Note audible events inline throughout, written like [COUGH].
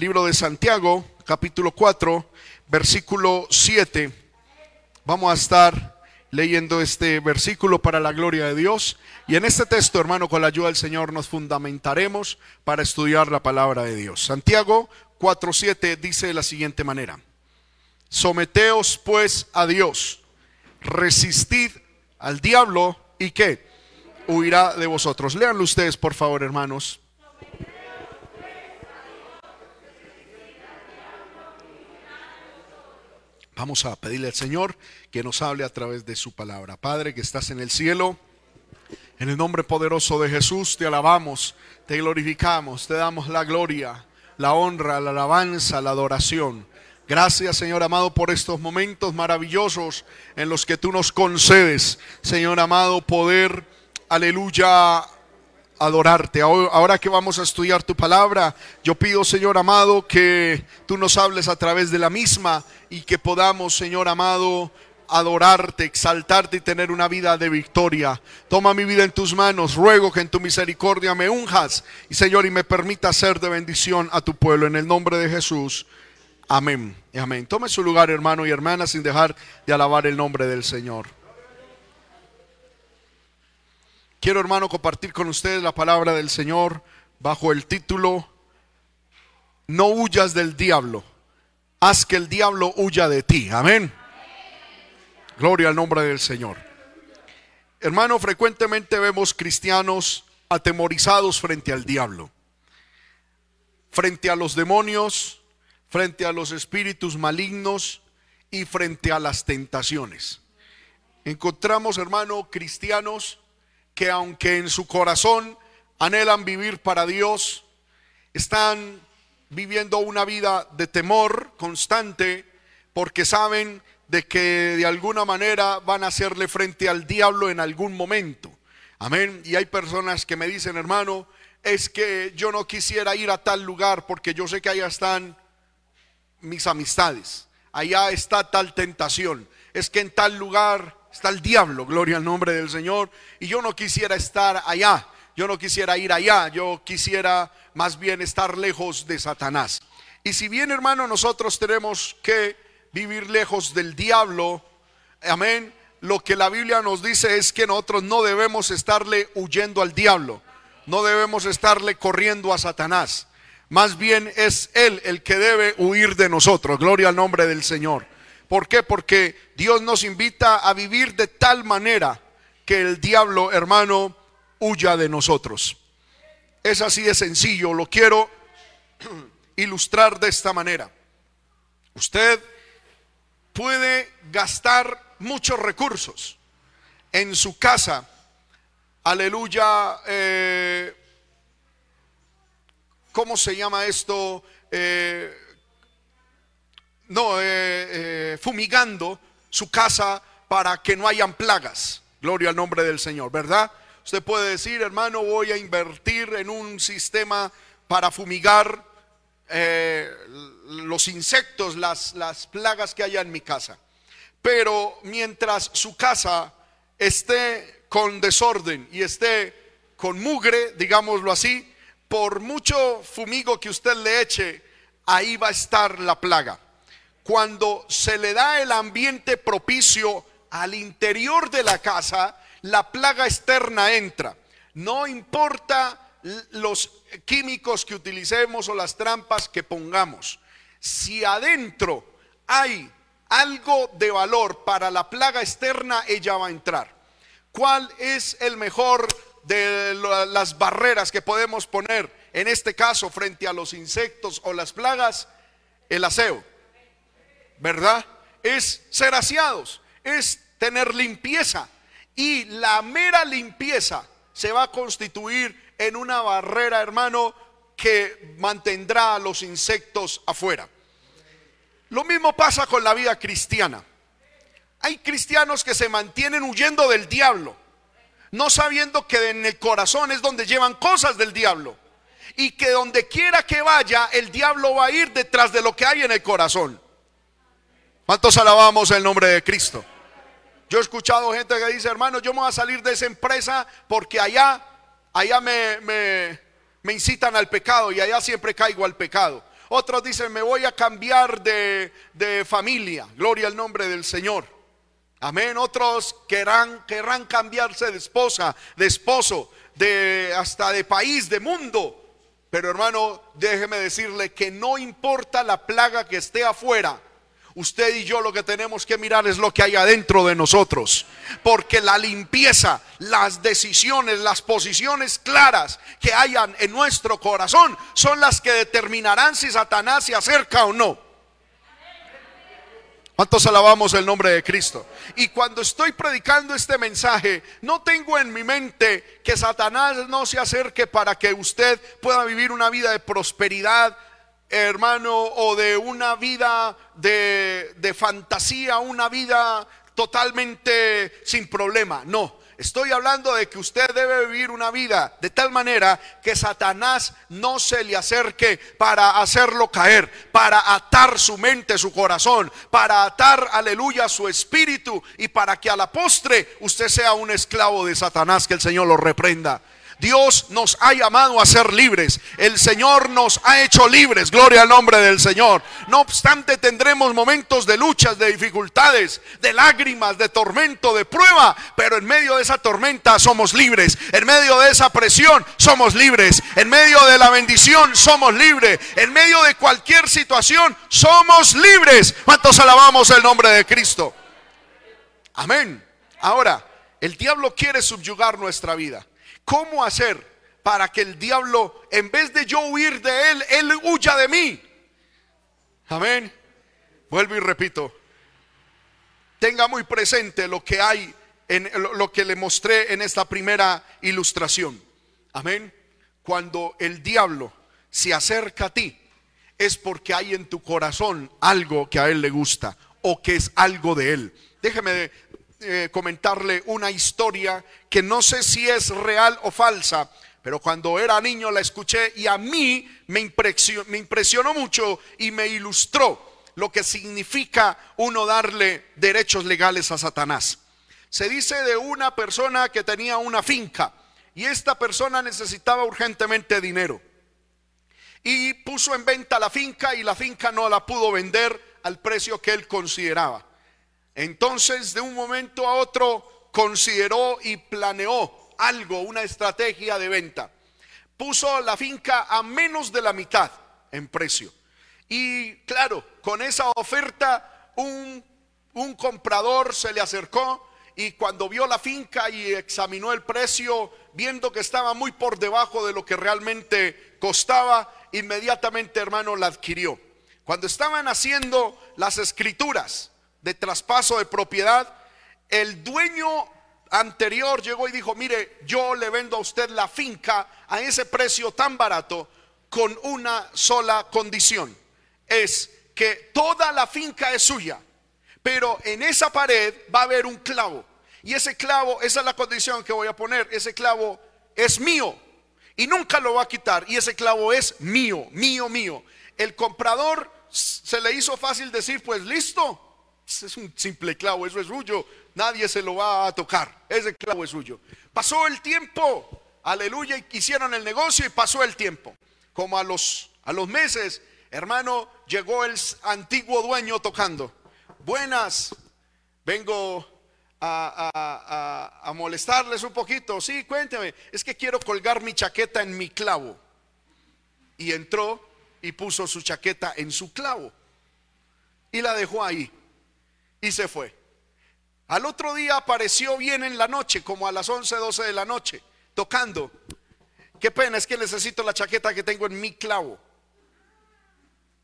Libro de Santiago, capítulo 4, versículo 7. Vamos a estar leyendo este versículo para la gloria de Dios. Y en este texto, hermano, con la ayuda del Señor nos fundamentaremos para estudiar la palabra de Dios. Santiago 4.7 dice de la siguiente manera. Someteos pues a Dios, resistid al diablo y que huirá de vosotros. Leanlo ustedes, por favor, hermanos. Vamos a pedirle al Señor que nos hable a través de su palabra. Padre que estás en el cielo, en el nombre poderoso de Jesús te alabamos, te glorificamos, te damos la gloria, la honra, la alabanza, la adoración. Gracias Señor amado por estos momentos maravillosos en los que tú nos concedes, Señor amado, poder, aleluya, adorarte. Ahora que vamos a estudiar tu palabra, yo pido, Señor amado, que tú nos hables a través de la misma y que podamos, Señor amado, adorarte, exaltarte y tener una vida de victoria. Toma mi vida en tus manos. Ruego que en tu misericordia me unjas y, Señor, y me permita ser de bendición a tu pueblo. En el nombre de Jesús. Amén. Amén. Tome su lugar, hermano y hermana, sin dejar de alabar el nombre del Señor. Quiero, hermano, compartir con ustedes la palabra del Señor bajo el título No huyas del diablo. Haz que el diablo huya de ti. Amén. Gloria al nombre del Señor. Hermano, frecuentemente vemos cristianos atemorizados frente al diablo, frente a los demonios, frente a los espíritus malignos y frente a las tentaciones. Encontramos, hermano, cristianos que aunque en su corazón anhelan vivir para Dios, están viviendo una vida de temor constante porque saben de que de alguna manera van a hacerle frente al diablo en algún momento. Amén. Y hay personas que me dicen, hermano, es que yo no quisiera ir a tal lugar porque yo sé que allá están mis amistades. Allá está tal tentación. Es que en tal lugar está el diablo, gloria al nombre del Señor. Y yo no quisiera estar allá, yo no quisiera ir allá, yo quisiera más bien estar lejos de Satanás. Y si bien, hermano, nosotros tenemos que vivir lejos del diablo, amén, lo que la Biblia nos dice es que nosotros no debemos estarle huyendo al diablo, no debemos estarle corriendo a Satanás. Más bien es Él el que debe huir de nosotros. Gloria al nombre del Señor. ¿Por qué? Porque Dios nos invita a vivir de tal manera que el diablo, hermano, huya de nosotros. Es así de sencillo, lo quiero [CLEARS THROAT] ilustrar de esta manera. Usted puede gastar muchos recursos en su casa, aleluya, eh, ¿cómo se llama esto? Eh, no, eh, eh, fumigando su casa para que no hayan plagas. Gloria al nombre del Señor, ¿verdad? Usted puede decir, hermano, voy a invertir en un sistema para fumigar eh, los insectos, las, las plagas que haya en mi casa. Pero mientras su casa esté con desorden y esté con mugre, digámoslo así, por mucho fumigo que usted le eche, ahí va a estar la plaga cuando se le da el ambiente propicio al interior de la casa, la plaga externa entra. No importa los químicos que utilicemos o las trampas que pongamos. Si adentro hay algo de valor para la plaga externa, ella va a entrar. ¿Cuál es el mejor de las barreras que podemos poner en este caso frente a los insectos o las plagas? El aseo. ¿Verdad? Es ser aseados, es tener limpieza. Y la mera limpieza se va a constituir en una barrera, hermano, que mantendrá a los insectos afuera. Lo mismo pasa con la vida cristiana. Hay cristianos que se mantienen huyendo del diablo, no sabiendo que en el corazón es donde llevan cosas del diablo. Y que donde quiera que vaya, el diablo va a ir detrás de lo que hay en el corazón. ¿Cuántos alabamos el nombre de Cristo? Yo he escuchado gente que dice, hermano, yo me voy a salir de esa empresa porque allá, allá me, me, incitan al pecado y allá siempre caigo al pecado. Otros dicen, me voy a cambiar de, de familia. Gloria al nombre del Señor. Amén. Otros querrán, querrán cambiarse de esposa, de esposo, de hasta de país, de mundo. Pero hermano, déjeme decirle que no importa la plaga que esté afuera. Usted y yo lo que tenemos que mirar es lo que hay adentro de nosotros. Porque la limpieza, las decisiones, las posiciones claras que hayan en nuestro corazón son las que determinarán si Satanás se acerca o no. ¿Cuántos alabamos el nombre de Cristo? Y cuando estoy predicando este mensaje, no tengo en mi mente que Satanás no se acerque para que usted pueda vivir una vida de prosperidad, hermano, o de una vida de, de fantasía, una vida totalmente sin problema. No, Estoy hablando de que usted debe vivir una vida de tal manera que Satanás no se le acerque para hacerlo caer, para atar su mente, su corazón, para atar, aleluya, su espíritu y para que a la postre usted sea un esclavo de Satanás, que el Señor lo reprenda. Dios nos ha llamado a ser libres. El Señor nos ha hecho libres. Gloria al nombre del Señor. No obstante, tendremos momentos de luchas, de dificultades, de lágrimas, de tormento, de prueba. Pero en medio de esa tormenta somos libres. En medio de esa presión somos libres. En medio de la bendición somos libres. En medio de cualquier situación somos libres. ¿Cuántos alabamos el nombre de Cristo? Amén. Ahora, el diablo quiere subyugar nuestra vida. ¿Cómo hacer para que el diablo, en vez de yo huir de él, él huya de mí? Amén. Vuelvo y repito. Tenga muy presente lo que hay en lo que le mostré en esta primera ilustración. Amén. Cuando el diablo se acerca a ti, es porque hay en tu corazón algo que a él le gusta o que es algo de él. Déjeme eh, comentarle una historia que no sé si es real o falsa, pero cuando era niño la escuché y a mí me impresionó, me impresionó mucho y me ilustró lo que significa uno darle derechos legales a Satanás. Se dice de una persona que tenía una finca y esta persona necesitaba urgentemente dinero. Y puso en venta la finca y la finca no la pudo vender al precio que él consideraba. Entonces, de un momento a otro, consideró y planeó algo, una estrategia de venta. Puso la finca a menos de la mitad en precio. Y claro, con esa oferta, un, un comprador se le acercó y cuando vio la finca y examinó el precio, viendo que estaba muy por debajo de lo que realmente costaba, inmediatamente, hermano, la adquirió. Cuando estaban haciendo las escrituras, de traspaso de propiedad, el dueño anterior llegó y dijo, mire, yo le vendo a usted la finca a ese precio tan barato con una sola condición. Es que toda la finca es suya, pero en esa pared va a haber un clavo. Y ese clavo, esa es la condición que voy a poner, ese clavo es mío y nunca lo va a quitar. Y ese clavo es mío, mío, mío. El comprador se le hizo fácil decir, pues listo, es un simple clavo, eso es suyo, nadie se lo va a tocar, ese clavo es suyo. Pasó el tiempo, aleluya, y hicieron el negocio y pasó el tiempo. Como a los, a los meses, hermano, llegó el antiguo dueño tocando. Buenas, vengo a, a, molestarles un poquito. Sí, cuénteme, es que quiero colgar mi chaqueta en mi clavo. Y entró y puso su chaqueta en su clavo. Y la dejó ahí y se fue. Al otro día apareció bien en la noche, como a las 11, 12 de la noche, tocando. Qué pena, es que necesito la chaqueta que tengo en mi clavo.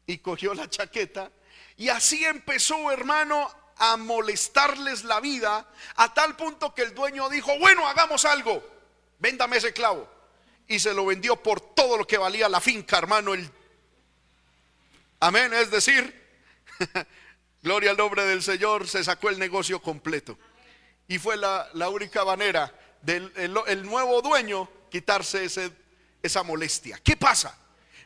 Y cogió la chaqueta y así empezó, hermano, a molestarles la vida a tal punto que el dueño dijo, bueno, hagamos algo, véndame ese clavo. Y se lo vendió por todo lo que valía la finca, hermano. Amén, es decir, [LAUGHS] Gloria al nombre del Señor, se sacó el negocio completo. Y fue la, única manera del el, nuevo dueño quitarse ese, esa molestia. ¿Qué pasa?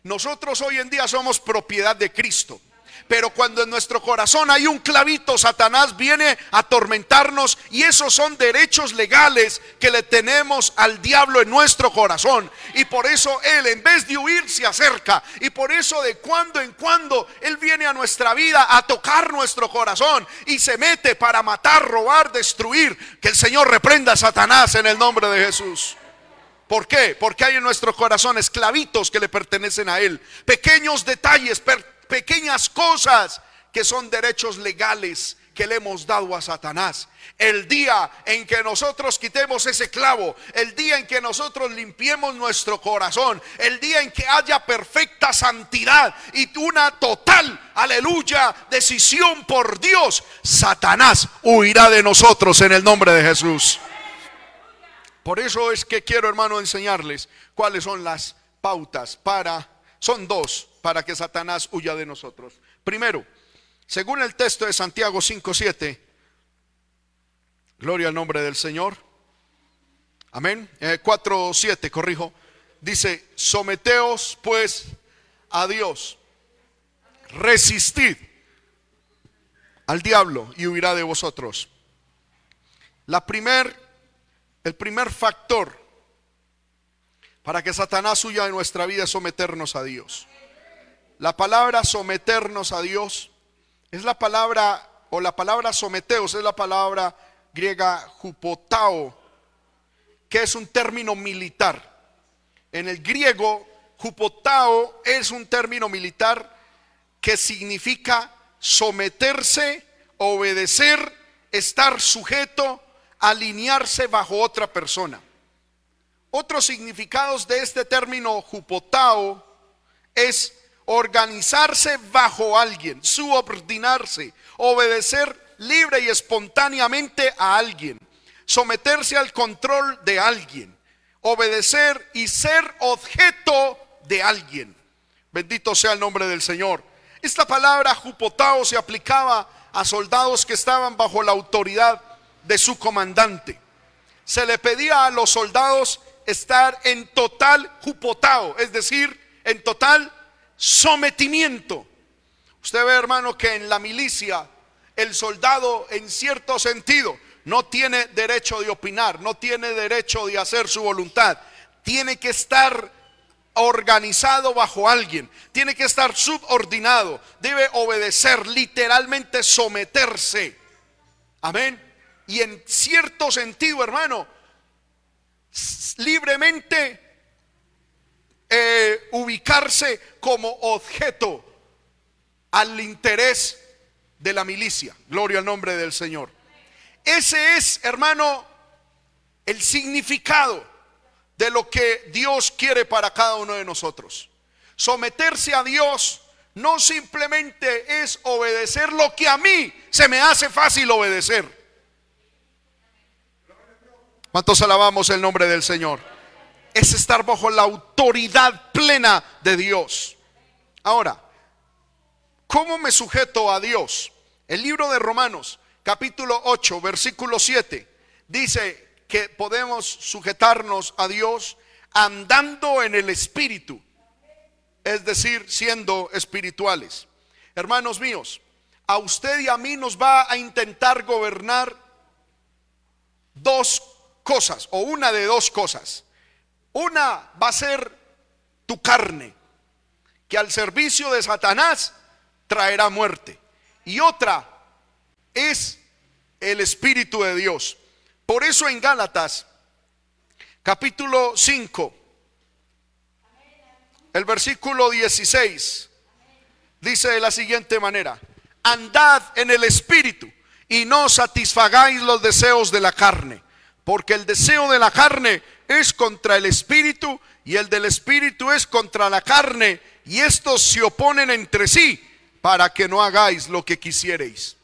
Nosotros hoy en día somos propiedad de Cristo. Pero cuando en nuestro corazón hay un clavito, Satanás viene a atormentarnos y esos son derechos legales que le tenemos al diablo en nuestro corazón. Y por eso él, en vez de huir, se acerca. Y por eso de cuando en cuando él viene a nuestra vida a tocar nuestro corazón y se mete para matar, robar, destruir. Que el Señor reprenda a Satanás en el nombre de Jesús. ¿Por qué? Porque hay en nuestro corazón esclavitos que le pertenecen a Él. Pequeños detalles, pequeñas cosas que son derechos legales que le hemos dado a Satanás. El día en que nosotros quitemos ese clavo, el día en que nosotros limpiemos nuestro corazón, el día en que haya perfecta santidad y una total, aleluya, decisión por Dios, Satanás huirá de nosotros en el nombre de Jesús. Por eso es que quiero, hermano, enseñarles cuáles son las pautas para, son dos, para que Satanás huya de nosotros. Primero, según el texto de Santiago 5.7, gloria al nombre del Señor. Amén. 4.7, eh, corrijo. Dice, someteos pues a Dios. Resistid al diablo y huirá de vosotros. La primer el primer factor para que Satanás huya de nuestra vida es someternos a Dios. La palabra someternos a Dios es la palabra, o la palabra someteos es la palabra griega jupotao, que es un término militar. En el griego, jupotao es un término militar que significa someterse, obedecer, estar sujeto alinearse bajo otra persona. Otros significados de este término jupotao es organizarse bajo alguien, subordinarse, obedecer libre y espontáneamente a alguien, someterse al control de alguien, obedecer y ser objeto de alguien. Bendito sea el nombre del Señor. Esta palabra jupotao se aplicaba a soldados que estaban bajo la autoridad de su comandante. Se le pedía a los soldados estar en total jupotao, es decir, en total sometimiento. Usted ve, hermano, que en la milicia el soldado en cierto sentido no tiene derecho de opinar, no tiene derecho de hacer su voluntad. Tiene que estar organizado bajo alguien, tiene que estar subordinado, debe obedecer, literalmente someterse. Amén y en cierto sentido, hermano, libremente eh, ubicarse como objeto al interés de la milicia. Gloria al nombre del Señor. Ese es, hermano, el significado de lo que Dios quiere para cada uno de nosotros. Someterse a Dios no simplemente es obedecer lo que a mí se me hace fácil obedecer. ¿Cuántos alabamos el nombre del Señor? Es estar bajo la autoridad plena de Dios. Ahora, ¿cómo me sujeto a Dios? El libro de Romanos, capítulo 8, versículo 7, dice que podemos sujetarnos a Dios andando en el Espíritu, es decir, siendo espirituales. Hermanos míos, a usted y a mí nos va a intentar gobernar dos cosas, o una de dos cosas. Una va a ser tu carne, que al servicio de Satanás traerá muerte. Y otra es el Espíritu de Dios. Por eso en Gálatas, capítulo 5, el versículo 16, dice de la siguiente manera, andad en el Espíritu y no satisfagáis los deseos de la carne porque el deseo de la carne es contra el espíritu y el del espíritu es contra la carne y estos se oponen entre sí para que no hagáis lo que quisierais.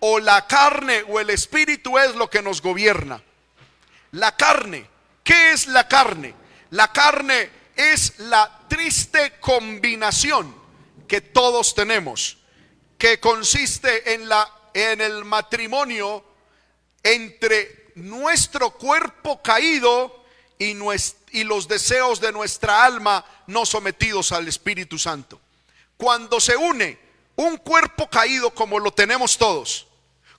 O la carne o el espíritu es lo que nos gobierna. La carne, ¿qué es la carne? La carne es la triste combinación que todos tenemos, que consiste en la en el matrimonio entre nuestro cuerpo caído y, y los deseos de nuestra alma no sometidos al Espíritu Santo. Cuando se une un cuerpo caído como lo tenemos todos,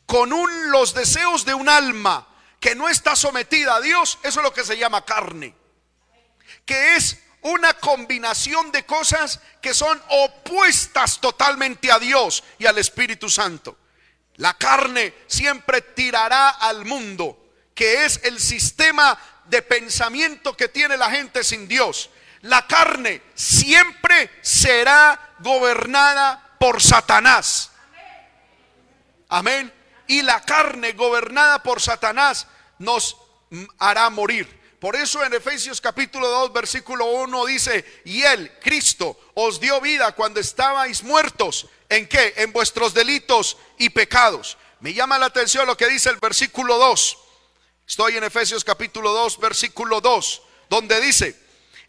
con un, los deseos de un alma que no está sometida a Dios, eso es lo que se llama carne, que es una combinación de cosas que son opuestas totalmente a Dios y al Espíritu Santo. La carne siempre tirará al mundo, que es el sistema de pensamiento que tiene la gente sin Dios. La carne siempre será gobernada por Satanás. Amén. Y la carne gobernada por Satanás nos hará morir. Por eso en Efesios capítulo 2, versículo 1 dice, y él, Cristo, os dio vida cuando estabais muertos. ¿En qué? En vuestros delitos y pecados. Me llama la atención lo que dice el versículo 2. Estoy en Efesios capítulo 2, versículo 2, donde dice,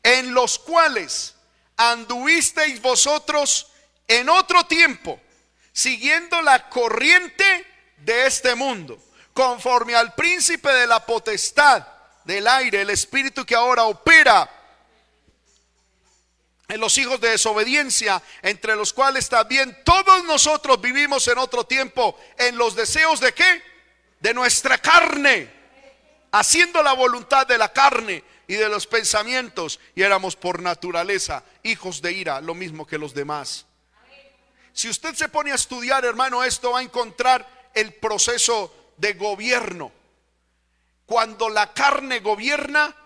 en los cuales anduvisteis vosotros en otro tiempo, siguiendo la corriente de este mundo, conforme al príncipe de la potestad del aire, el espíritu que ahora opera en los hijos de desobediencia, entre los cuales también todos nosotros vivimos en otro tiempo, en los deseos de qué? De nuestra carne, haciendo la voluntad de la carne y de los pensamientos, y éramos por naturaleza hijos de ira, lo mismo que los demás. Si usted se pone a estudiar, hermano, esto va a encontrar el proceso de gobierno cuando la carne gobierna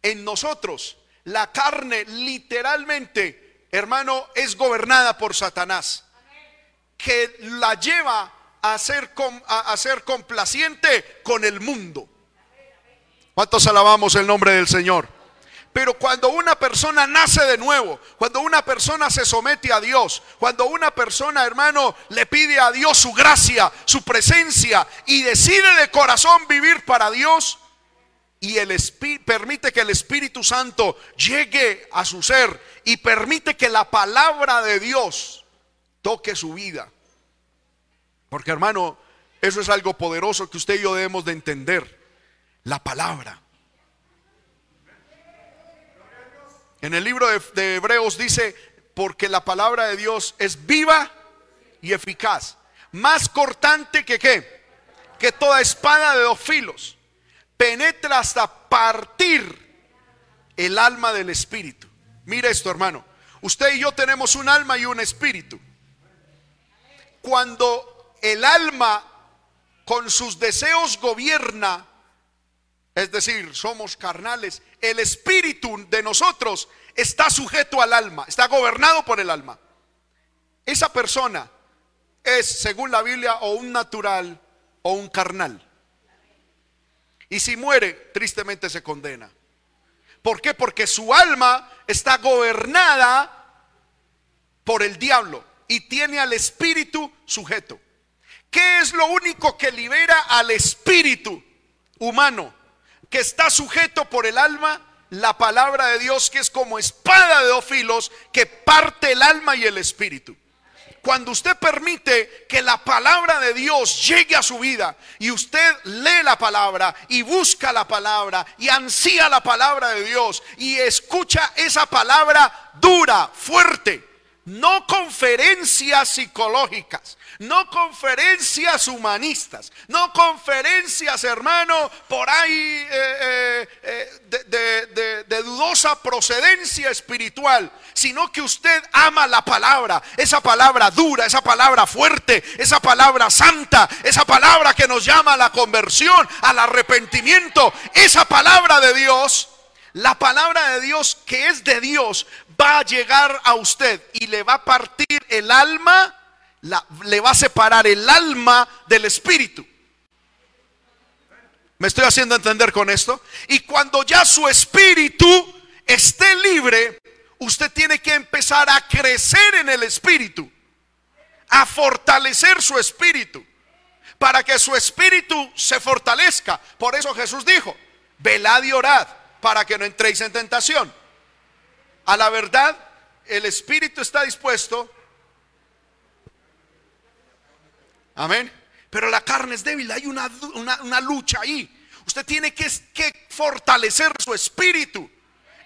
en nosotros, la carne literalmente, hermano, es gobernada por Satanás, que la lleva a ser, a ser complaciente con el mundo. ¿Cuántos alabamos el nombre del Señor? Pero cuando una persona nace de nuevo, cuando una persona se somete a Dios, cuando una persona, hermano, le pide a Dios su gracia, su presencia y decide de corazón vivir para Dios y el permite que el Espíritu Santo llegue a su ser y permite que la palabra de Dios toque su vida. Porque hermano, eso es algo poderoso que usted y yo debemos de entender. La palabra. En el libro de, Hebreos dice, porque la palabra de Dios es viva y eficaz, más cortante que qué, que toda espada de dos filos, penetra hasta partir el alma del espíritu. Mire esto, hermano. Usted y yo tenemos un alma y un espíritu. Cuando el alma con sus deseos gobierna es decir, somos carnales, el espíritu de nosotros está sujeto al alma, está gobernado por el alma. Esa persona es, según la Biblia, o un natural o un carnal. Y si muere, tristemente se condena. ¿Por qué? Porque su alma está gobernada por el diablo y tiene al espíritu sujeto. ¿Qué es lo único que libera al espíritu humano? que está sujeto por el alma, la palabra de Dios que es como espada de dos filos que parte el alma y el espíritu. Cuando usted permite que la palabra de Dios llegue a su vida y usted lee la palabra y busca la palabra y ansía la palabra de Dios y escucha esa palabra dura, fuerte, no conferencias psicológicas, no conferencias humanistas, no conferencias, hermano, por ahí eh, eh, eh, de, dudosa procedencia espiritual, sino que usted ama la palabra, esa palabra dura, esa palabra fuerte, esa palabra santa, esa palabra que nos llama a la conversión, al arrepentimiento, esa palabra de Dios. La palabra de Dios que es de Dios va a llegar a usted y le va a partir el alma le va a separar el alma del espíritu. ¿Me estoy haciendo entender con esto? Y cuando ya su espíritu esté libre, usted tiene que empezar a crecer en el espíritu, a fortalecer su espíritu, para que su espíritu se fortalezca. Por eso Jesús dijo, velad y orad para que no entréis en tentación. A la verdad, el espíritu está dispuesto, Amén. Pero la carne es débil, hay una, lucha ahí. Usted tiene que, que fortalecer su espíritu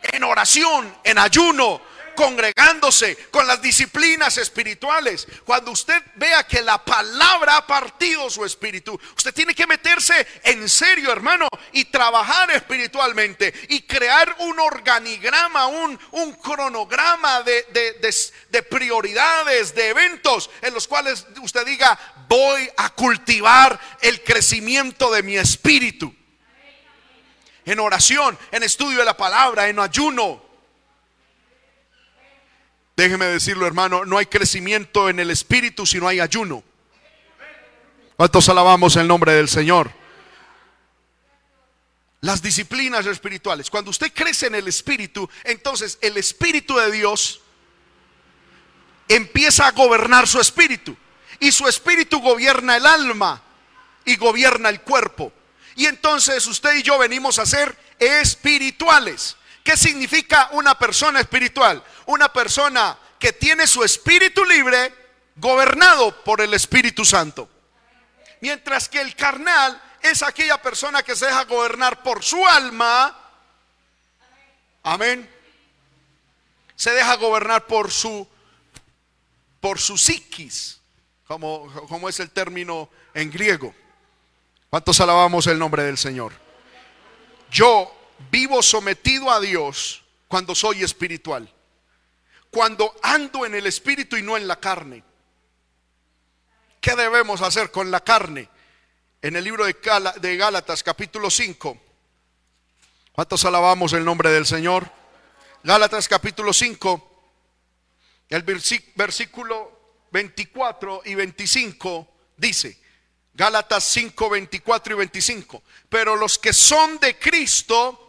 en oración, en ayuno, congregándose con las disciplinas espirituales. Cuando usted vea que la palabra ha partido su espíritu, usted tiene que meterse en serio, hermano, y trabajar espiritualmente y crear un organigrama, un, un cronograma de, de prioridades, de eventos en los cuales usted diga, voy a cultivar el crecimiento de mi espíritu. En oración, en estudio de la palabra, en ayuno. Déjeme decirlo, hermano, no hay crecimiento en el espíritu si no hay ayuno. ¿Cuántos alabamos el nombre del Señor? Las disciplinas espirituales. Cuando usted crece en el espíritu, entonces el espíritu de Dios empieza a gobernar su espíritu. Y su espíritu gobierna el alma y gobierna el cuerpo. Y entonces usted y yo venimos a ser espirituales. ¿Qué significa una persona espiritual? Una persona que tiene su espíritu libre gobernado por el Espíritu Santo. Mientras que el carnal es aquella persona que se deja gobernar por su alma. Amén. Se deja gobernar por su por su psiquis, como, como es el término en griego. ¿Cuántos alabamos el nombre del Señor? Yo vivo sometido a Dios cuando soy espiritual. Cuando ando en el espíritu y no en la carne. ¿Qué debemos hacer con la carne? En el libro de Gálatas capítulo 5. ¿Cuántos alabamos el nombre del Señor? Gálatas capítulo 5. El versículo 24 y 25 dice, Gálatas 5, 24 y 25, pero los que son de Cristo,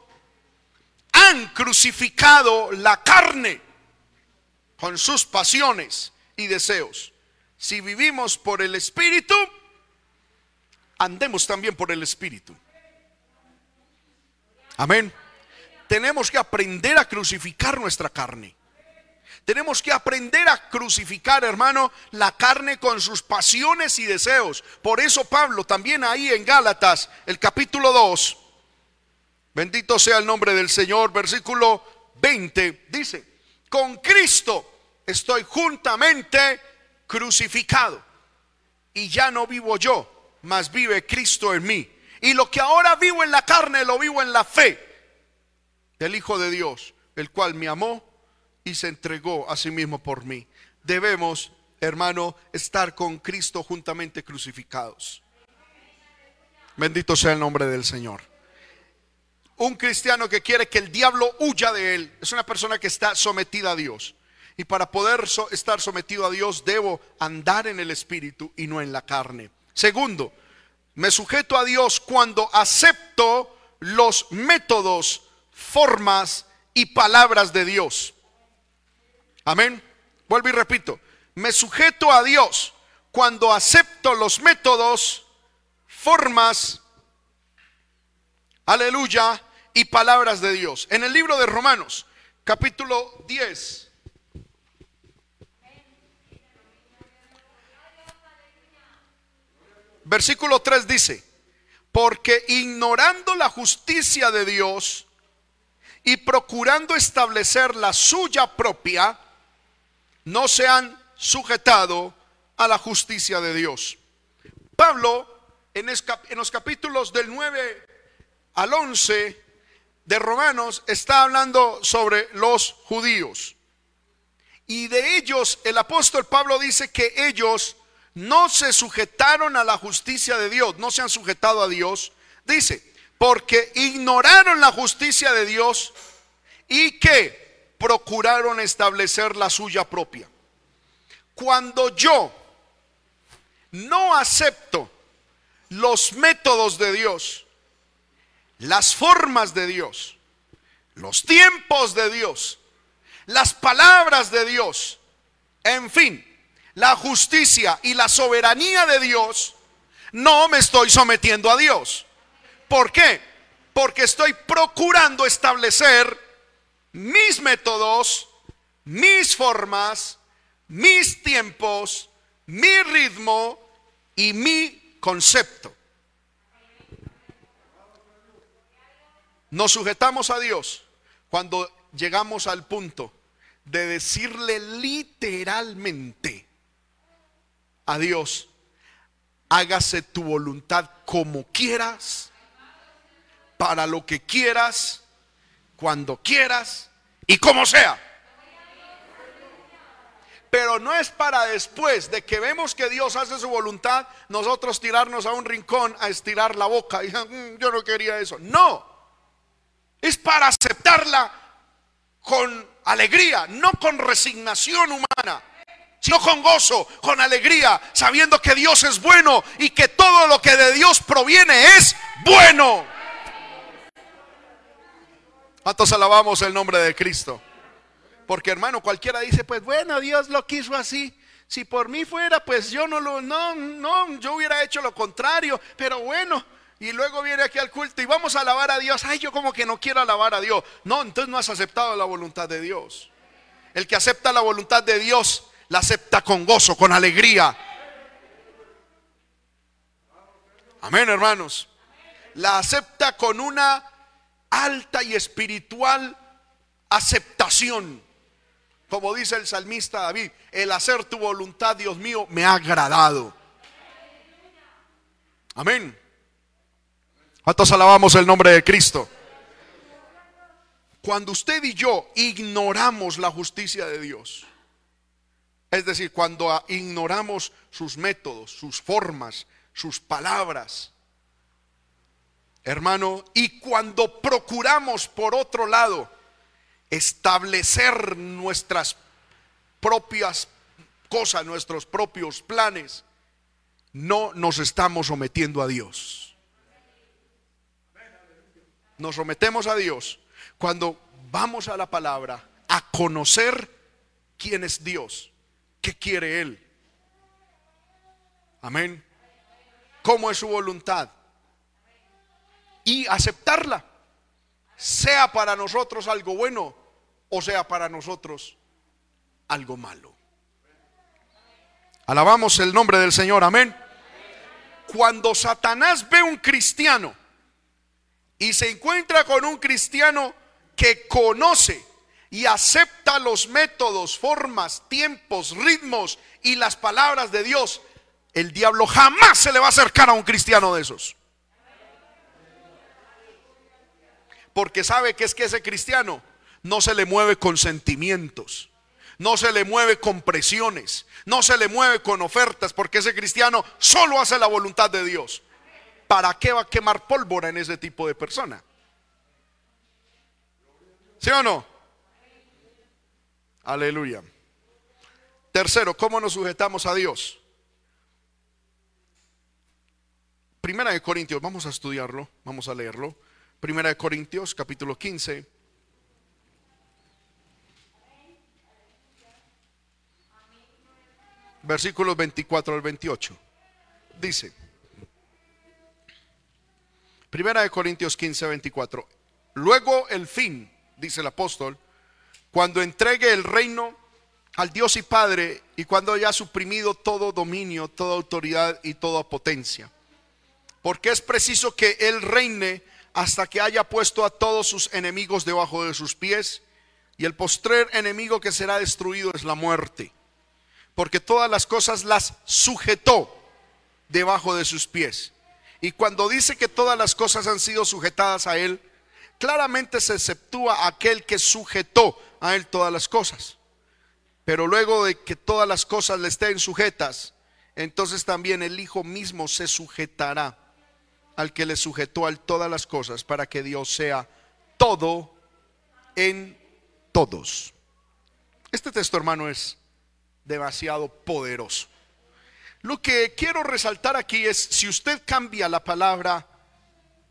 han crucificado la carne con sus pasiones y deseos. Si vivimos por el Espíritu, andemos también por el Espíritu. Amén. Tenemos que aprender a crucificar nuestra carne. Tenemos que aprender a crucificar, hermano, la carne con sus pasiones y deseos. Por eso Pablo también ahí en Gálatas, el capítulo 2, Bendito sea el nombre del Señor. Versículo 20 dice, con Cristo estoy juntamente crucificado. Y ya no vivo yo, mas vive Cristo en mí. Y lo que ahora vivo en la carne, lo vivo en la fe del Hijo de Dios, el cual me amó y se entregó a sí mismo por mí. Debemos, hermano, estar con Cristo juntamente crucificados. Bendito sea el nombre del Señor un cristiano que quiere que el diablo huya de él es una persona que está sometida a Dios. Y para poder estar sometido a Dios debo andar en el espíritu y no en la carne. Segundo, me sujeto a Dios cuando acepto los métodos, formas y palabras de Dios. Amén. Vuelvo y repito, me sujeto a Dios cuando acepto los métodos, formas, aleluya, y palabras de Dios. En el libro de Romanos, capítulo 10. Versículo 3 dice, porque ignorando la justicia de Dios y procurando establecer la suya propia, no se han sujetado a la justicia de Dios. Pablo, en, los capítulos del 9 al 11, de Romanos está hablando sobre los judíos. Y de ellos, el apóstol Pablo dice que ellos no se sujetaron a la justicia de Dios, no se han sujetado a Dios. Dice, porque ignoraron la justicia de Dios y que procuraron establecer la suya propia. Cuando yo no acepto los métodos de Dios, las formas de Dios, los tiempos de Dios, las palabras de Dios, en fin, la justicia y la soberanía de Dios, no me estoy sometiendo a Dios. ¿Por qué? Porque estoy procurando establecer mis métodos, mis formas, mis tiempos, mi ritmo y mi concepto. Nos sujetamos a Dios cuando llegamos al punto de decirle literalmente a Dios, hágase tu voluntad como quieras, para lo que quieras, cuando quieras y como sea. Pero no es para después de que vemos que Dios hace su voluntad, nosotros tirarnos a un rincón a estirar la boca y [LAUGHS] mm, yo no quería eso. No, es para aceptarla con alegría, no con resignación humana, sino con gozo, con alegría, sabiendo que Dios es bueno y que todo lo que de Dios proviene es bueno. ¿Cuántos alabamos el nombre de Cristo? Porque hermano, cualquiera dice, pues bueno, Dios lo quiso así. Si por mí fuera, pues yo no lo, no, no, yo hubiera hecho lo contrario. Pero bueno, y luego viene aquí al culto y vamos a alabar a Dios. Ay, yo como que no quiero alabar a Dios. No, entonces no has aceptado la voluntad de Dios. El que acepta la voluntad de Dios, la acepta con gozo, con alegría. Amén, hermanos. La acepta con una alta y espiritual aceptación. Como dice el salmista David, el hacer tu voluntad, Dios mío, me ha agradado. Amén. ¿Cuántos alabamos el nombre de Cristo? Cuando usted y yo ignoramos la justicia de Dios, es decir, cuando ignoramos sus métodos, sus formas, sus palabras, hermano, y cuando procuramos por otro lado establecer nuestras propias cosas, nuestros propios planes, no nos estamos sometiendo a Dios. Nos sometemos a Dios cuando vamos a la palabra a conocer quién es Dios, qué quiere Él. Amén. ¿Cómo es su voluntad? Y aceptarla, sea para nosotros algo bueno o sea para nosotros algo malo. Alabamos el nombre del Señor, amén. Cuando Satanás ve un cristiano y se encuentra con un cristiano que conoce y acepta los métodos, formas, tiempos, ritmos y las palabras de Dios, el diablo jamás se le va a acercar a un cristiano de esos. Porque sabe que es que ese cristiano no se le mueve con sentimientos, no se le mueve con presiones, no se le mueve con ofertas, porque ese cristiano solo hace la voluntad de Dios. ¿Para qué va a quemar pólvora en ese tipo de persona? ¿Sí o no? Aleluya. Tercero, ¿cómo nos sujetamos a Dios? Primera de Corintios, vamos a estudiarlo, vamos a leerlo. Primera de Corintios, capítulo 15. versículos 24 al 28. Dice, Primera de Corintios 15, 24. Luego el fin, dice el apóstol, cuando entregue el reino al Dios y Padre y cuando haya suprimido todo dominio, toda autoridad y toda potencia. Porque es preciso que Él reine hasta que haya puesto a todos sus enemigos debajo de sus pies. Y el postrer enemigo que será destruido es la muerte porque todas las cosas las sujetó debajo de sus pies. Y cuando dice que todas las cosas han sido sujetadas a Él, claramente se exceptúa aquel que sujetó a Él todas las cosas. Pero luego de que todas las cosas le estén sujetas, entonces también el Hijo mismo se sujetará al que le sujetó a todas las cosas para que Dios sea todo en todos. Este texto, hermano, es demasiado poderoso. Lo que quiero resaltar aquí es, si usted cambia la palabra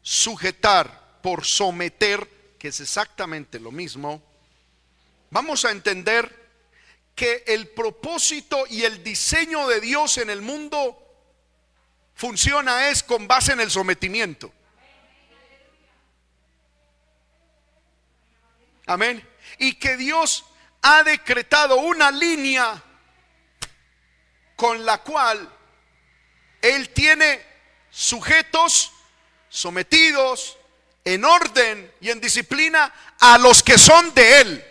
sujetar por someter, que es exactamente lo mismo, vamos a entender que el propósito y el diseño de Dios en el mundo funciona es con base en el sometimiento. Amén. Y que Dios ha decretado una línea con la cual Él tiene sujetos, sometidos, en orden y en disciplina a los que son de Él.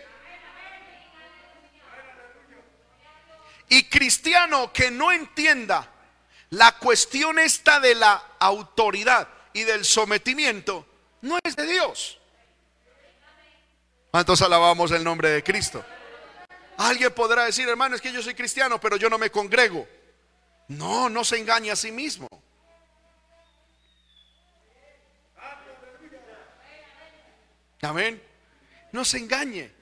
Y cristiano que no entienda la cuestión esta de la autoridad y del sometimiento, no es de Dios. ¿Cuántos alabamos el nombre de Cristo? Alguien podrá decir, hermano, es que yo soy cristiano, pero yo no me congrego. No, no se engañe a sí mismo. Amén. No se engañe.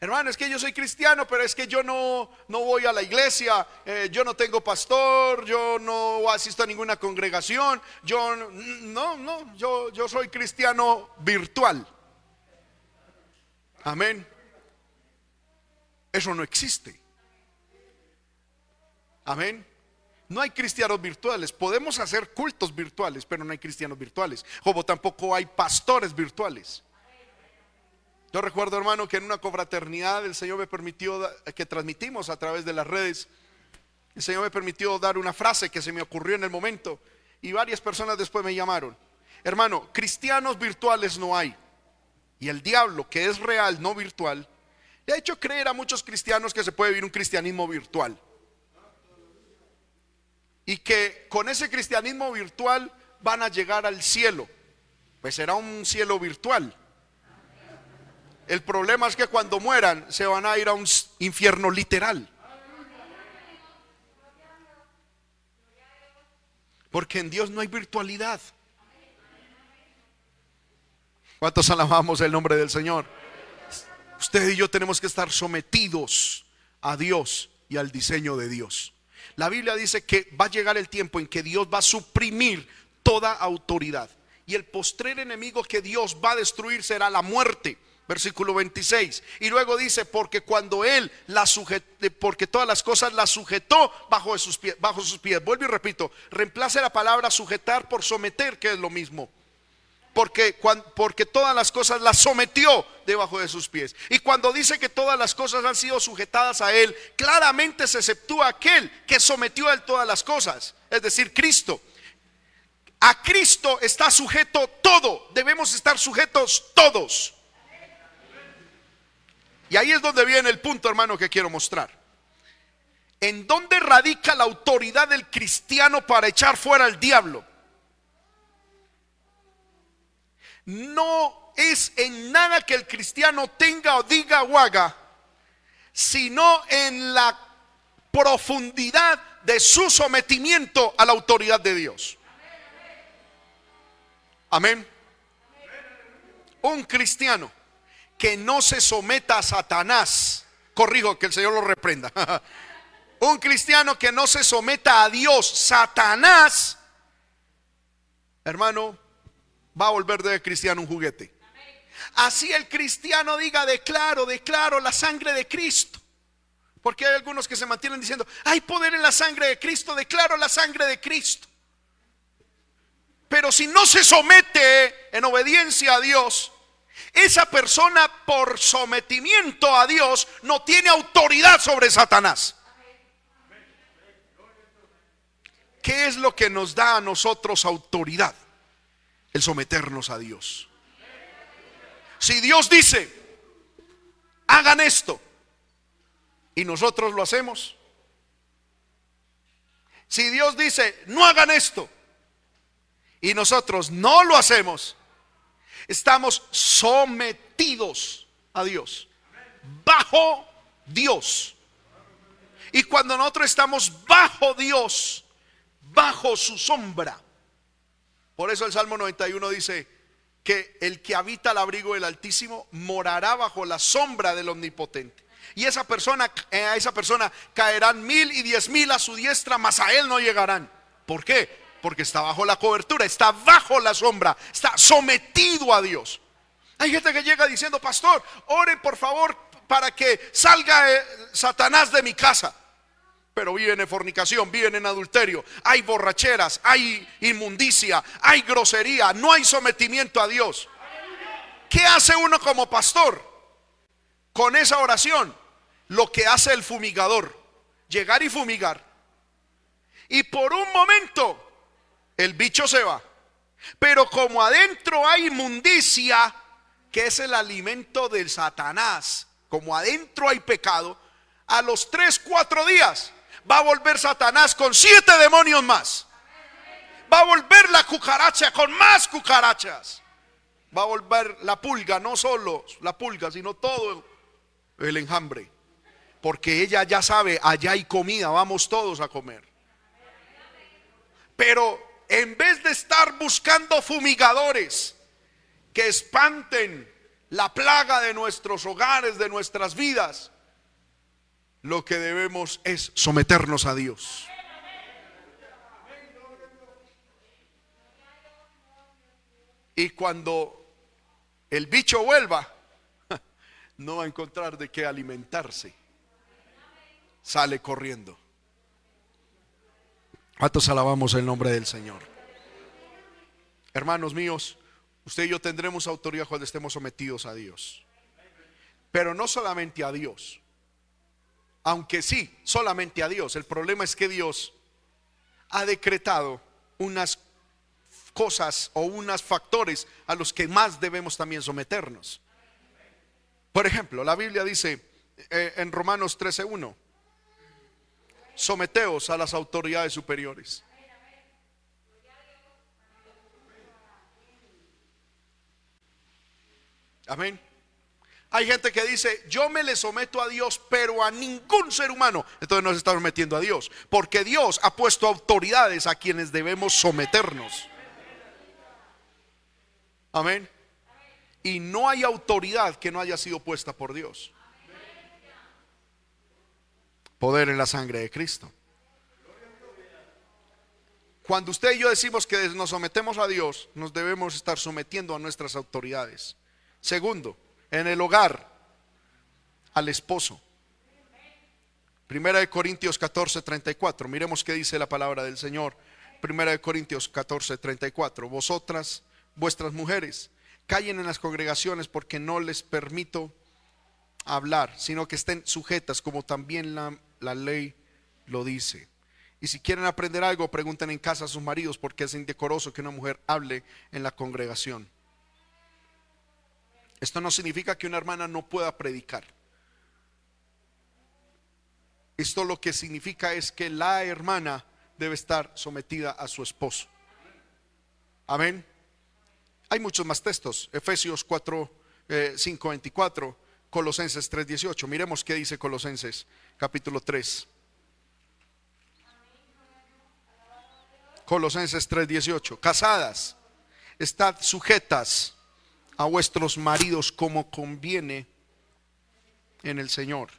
Hermano, es que yo soy cristiano, pero es que yo no, no voy a la iglesia, eh, yo no tengo pastor, yo no asisto a ninguna congregación, yo no, no, yo, yo soy cristiano virtual. Amén. Eso no existe. Amén. No hay cristianos virtuales. Podemos hacer cultos virtuales, pero no hay cristianos virtuales. Como tampoco hay pastores virtuales. Yo recuerdo, hermano, que en una confraternidad el Señor me permitió que transmitimos a través de las redes. El Señor me permitió dar una frase que se me ocurrió en el momento y varias personas después me llamaron. Hermano, cristianos virtuales no hay. Y el diablo, que es real, no virtual, ha hecho creer a muchos cristianos que se puede vivir un cristianismo virtual. Y que con ese cristianismo virtual van a llegar al cielo. Pues será un cielo virtual el problema es que cuando mueran se van a ir a un infierno literal. Porque en Dios no hay virtualidad. ¿Cuántos alabamos el nombre del Señor? Usted y yo tenemos que estar sometidos a Dios y al diseño de Dios. La Biblia dice que va a llegar el tiempo en que Dios va a suprimir toda autoridad. Y el postrer enemigo que Dios va a destruir será la muerte versículo 26. Y luego dice, porque cuando él la sujete, porque todas las cosas las sujetó bajo sus pies, bajo sus pies. Vuelvo y repito, reemplace la palabra sujetar por someter, que es lo mismo. Porque, porque todas las cosas las sometió debajo de sus pies. Y cuando dice que todas las cosas han sido sujetadas a él, claramente se exceptúa aquel que sometió a él todas las cosas, es decir, Cristo. A Cristo está sujeto todo, debemos estar sujetos todos. Y ahí es donde viene el punto, hermano, que quiero mostrar. ¿En dónde radica la autoridad del cristiano para echar fuera al diablo? No es en nada que el cristiano tenga o diga o haga, sino en la profundidad de su sometimiento a la autoridad de Dios. Amén. Un cristiano que no se someta a Satanás. Corrijo, que el Señor lo reprenda. [LAUGHS] Un cristiano que no se someta a Dios, Satanás, hermano, va a volver de cristiano un juguete. Así el cristiano diga, declaro, declaro la sangre de Cristo. Porque hay algunos que se mantienen diciendo, hay poder en la sangre de Cristo, declaro la sangre de Cristo. Pero si no se somete en obediencia a Dios, esa persona por sometimiento a Dios no tiene autoridad sobre Satanás. ¿Qué es lo que nos da a nosotros autoridad? Someternos a Dios. Si Dios dice, hagan esto, y nosotros lo hacemos. Si Dios dice, no hagan esto, y nosotros no lo hacemos, Estamos sometidos a Dios, bajo Dios. Y cuando nosotros estamos bajo Dios, bajo su sombra, por eso el Salmo 91 dice que el que habita al abrigo del Altísimo morará bajo la sombra del Omnipotente. Y esa persona, eh, a esa persona caerán mil y diez mil a su diestra, mas a él no llegarán. ¿Por qué? Porque está bajo la cobertura, está bajo la sombra, está sometido a Dios. Hay gente que llega diciendo, pastor, ore por favor para que salga eh, Satanás de mi casa. Pero viven en fornicación, viven en adulterio, hay borracheras, hay inmundicia, hay grosería, no hay sometimiento a Dios. ¿Qué hace uno como pastor con esa oración? Lo que hace el fumigador, llegar y fumigar. Y por un momento el bicho se va. Pero como adentro hay inmundicia, que es el alimento del Satanás, como adentro hay pecado, a los tres, cuatro días, va a volver Satanás con siete demonios más. Va a volver la cucaracha con más cucarachas. Va a volver la pulga, no solo la pulga, sino todo el enjambre. Porque ella ya sabe, allá hay comida, vamos todos a comer. Pero en vez de estar buscando fumigadores que espanten la plaga de nuestros hogares, de nuestras vidas, lo que debemos es someternos a Dios. Y cuando el bicho vuelva, [LAUGHS] no va a encontrar de qué alimentarse. Sale corriendo. ¿Cuántos alabamos el nombre del Señor? Hermanos míos, usted y yo tendremos autoridad cuando estemos sometidos a Dios. Pero no solamente a Dios, aunque sí, solamente a Dios. El problema es que Dios ha decretado unas cosas o unos factores a los que más debemos también someternos. Por ejemplo, la Biblia dice eh, en Romanos 13:1, someteos a las autoridades superiores. Amén. Hay gente que dice, yo me le someto a Dios, pero a ningún ser humano. Entonces nos estamos metiendo a Dios. Porque Dios ha puesto autoridades a quienes debemos someternos. Amén. Y no hay autoridad que no haya sido puesta por Dios. Poder en la sangre de Cristo. Cuando usted y yo decimos que nos sometemos a Dios, nos debemos estar sometiendo a nuestras autoridades. Segundo, en el hogar al esposo. Primera de Corintios 14, 34. Miremos qué dice la palabra del Señor. Primera de Corintios 14, 34. Vosotras, vuestras mujeres, callen en las congregaciones porque no les permito hablar, sino que estén sujetas como también la, la ley lo dice. Y si quieren aprender algo, pregunten en casa a sus maridos porque es indecoroso que una mujer hable en la congregación. Esto no significa que una hermana no pueda predicar. Esto lo que significa es que la hermana debe estar sometida a su esposo. Amén. Hay muchos más textos. Efesios 4, 5, 24. Colosenses 3, 18. Miremos qué dice Colosenses capítulo 3. Colosenses 3, 18. Casadas, estad sujetas a vuestros maridos como conviene en el Señor.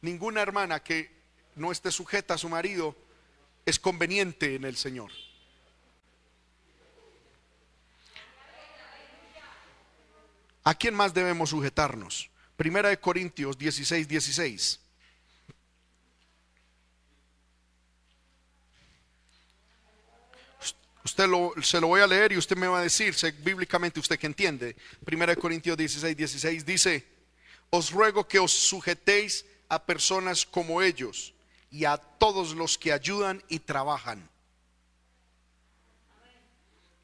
Ninguna hermana que no esté sujeta a su marido es conveniente en el Señor. ¿A quién más debemos sujetarnos? Primera de Corintios 16, 16. Usted lo, se lo voy a leer y usted me va a decir, bíblicamente usted que entiende. Primera de Corintios 16, 16 dice, os ruego que os sujetéis a personas como ellos y a todos los que ayudan y trabajan.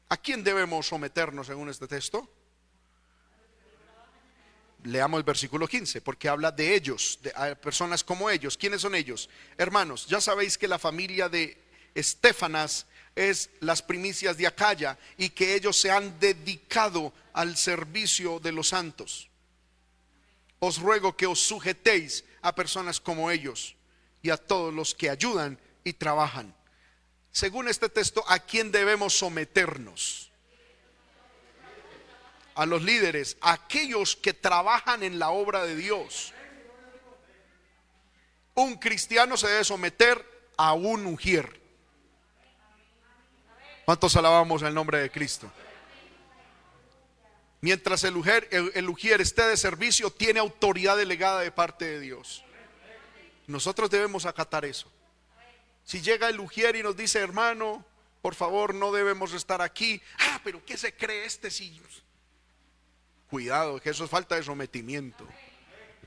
¿A quién debemos someternos según este texto? Leamos el versículo 15, porque habla de ellos, de personas como ellos. ¿Quiénes son ellos? Hermanos, ya sabéis que la familia de Estefanas es las primicias de Acaya y que ellos se han dedicado al servicio de los santos. Os ruego que os sujetéis a personas como ellos y a todos los que ayudan y trabajan. Según este texto, ¿a quién debemos someternos? A los líderes, a aquellos que trabajan en la obra de Dios. Un cristiano se debe someter a un ujier. ¿Cuántos alabamos el nombre de Cristo? Mientras el ujier, el, esté de servicio, tiene autoridad delegada de parte de Dios. Nosotros debemos acatar eso. Si llega el ujier y nos dice, hermano, por favor, no debemos estar aquí. Ah, pero ¿qué se cree este si? Cuidado, que eso es falta de sometimiento.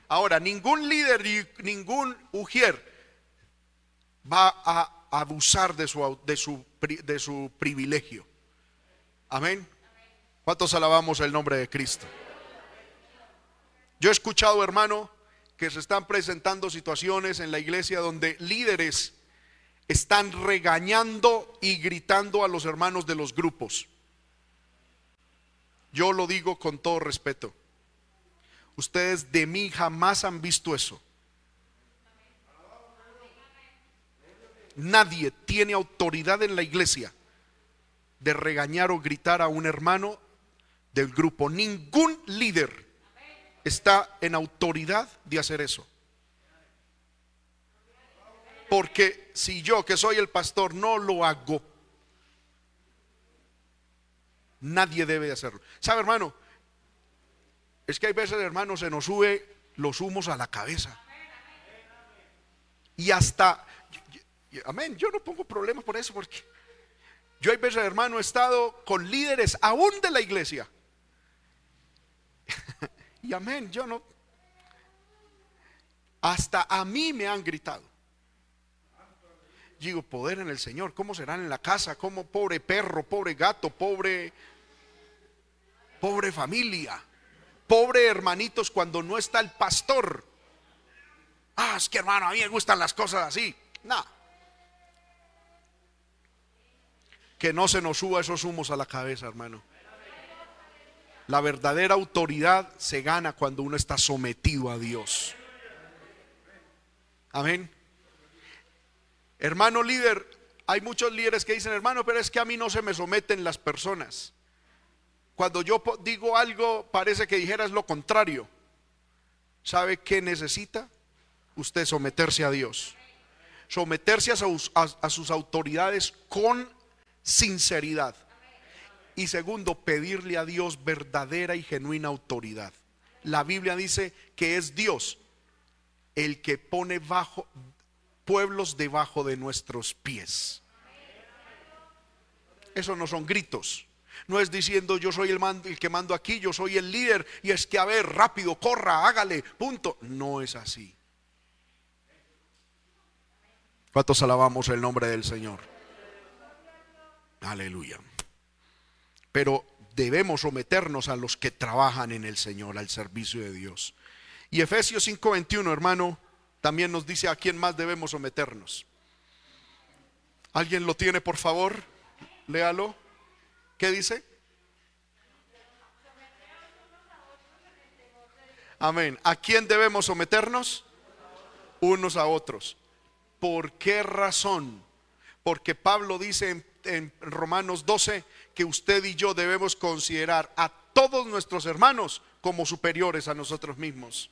Ahora, ningún líder y ningún ujier va a abusar de su, de su de su privilegio. Amén. ¿Cuántos alabamos el nombre de Cristo? Yo he escuchado, hermano, que se están presentando situaciones en la iglesia donde líderes están regañando y gritando a los hermanos de los grupos. Yo lo digo con todo respeto. Ustedes de mí jamás han visto eso. Nadie tiene autoridad en la iglesia de regañar o gritar a un hermano del grupo. Ningún líder está en autoridad de hacer eso. Porque si yo, que soy el pastor, no lo hago, nadie debe hacerlo. ¿Sabe, hermano? Es que hay veces, hermano, se nos sube los humos a la cabeza. Y hasta, amén, yo no pongo problemas por eso, porque yo hay veces, hermano, he estado con líderes aún de la iglesia. [LAUGHS] y amén, yo no, hasta a mí me han gritado. Digo, poder en el Señor, ¿cómo serán en la casa? ¿Cómo pobre perro, pobre gato, pobre, pobre familia? Pobre hermanitos cuando no está el pastor. Ah, es que hermano, a mí me gustan las cosas así. No. Que no se nos suba esos humos a la cabeza, hermano. La verdadera autoridad se gana cuando uno está sometido a Dios. Amén. Hermano líder, hay muchos líderes que dicen, hermano, pero es que a mí no se me someten las personas. Cuando yo digo algo, parece que dijeras lo contrario. ¿Sabe qué necesita? Usted someterse a Dios. Someterse a sus, a sus autoridades con sinceridad. Y segundo, pedirle a Dios verdadera y genuina autoridad. La Biblia dice que es Dios el que pone bajo pueblos debajo de nuestros pies. Eso no son gritos. No es diciendo yo soy el, el que mando aquí, yo soy el líder y es que a ver, rápido, corra, hágale, punto. No es así. ¿Cuántos alabamos el nombre del Señor? Aleluya. Pero debemos someternos a los que trabajan en el Señor, al servicio de Dios. Y Efesios 5:21, hermano, también nos dice a quién más debemos someternos. ¿Alguien lo tiene, por favor? Léalo. ¿Qué dice? Amén. ¿A quién debemos someternos? Unos a otros. ¿Por qué razón? Porque Pablo dice en, Romanos 12 que usted y yo debemos considerar a todos nuestros hermanos como superiores a nosotros mismos.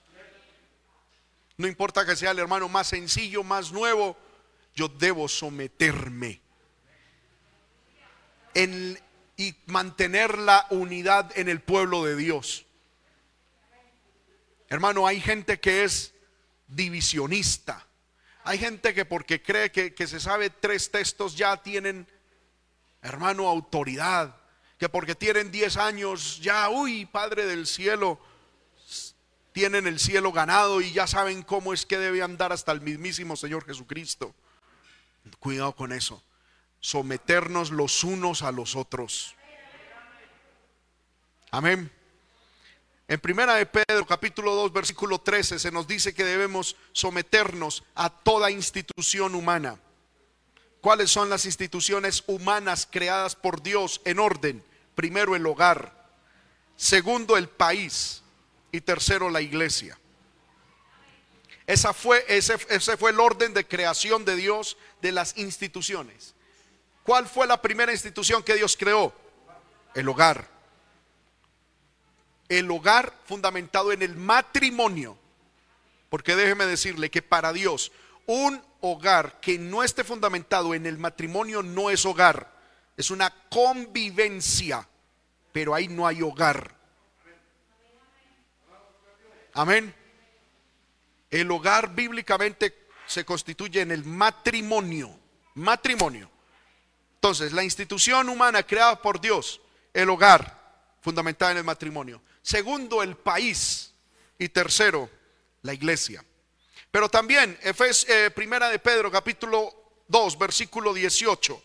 No importa que sea el hermano más sencillo, más nuevo, yo debo someterme en, y mantener la unidad en el pueblo de Dios. Hermano, hay gente que es divisionista. Hay gente que porque cree que, que, se sabe tres textos ya tienen, hermano, autoridad. Que porque tienen diez años ya, uy, Padre del cielo, tienen el cielo ganado y ya saben cómo es que debe andar hasta el mismísimo Señor Jesucristo. Cuidado con eso someternos los unos a los otros. Amén. En primera de Pedro, capítulo 2, versículo 13, se nos dice que debemos someternos a toda institución humana. ¿Cuáles son las instituciones humanas creadas por Dios en orden? Primero, el hogar. Segundo, el país. Y tercero, la iglesia. Esa fue, ese, ese fue el orden de creación de Dios de las instituciones. ¿Cuál fue la primera institución que Dios creó? El hogar. El hogar fundamentado en el matrimonio. Porque déjeme decirle que para Dios un hogar que no esté fundamentado en el matrimonio no es hogar. Es una convivencia. Pero ahí no hay hogar. Amén. El hogar bíblicamente se constituye en el matrimonio. Matrimonio. Entonces, la institución humana creada por Dios, el hogar, fundamentada en el matrimonio. Segundo, el país. Y tercero, la iglesia. Pero también, Efes, eh, primera de Pedro, capítulo 2, versículo 18.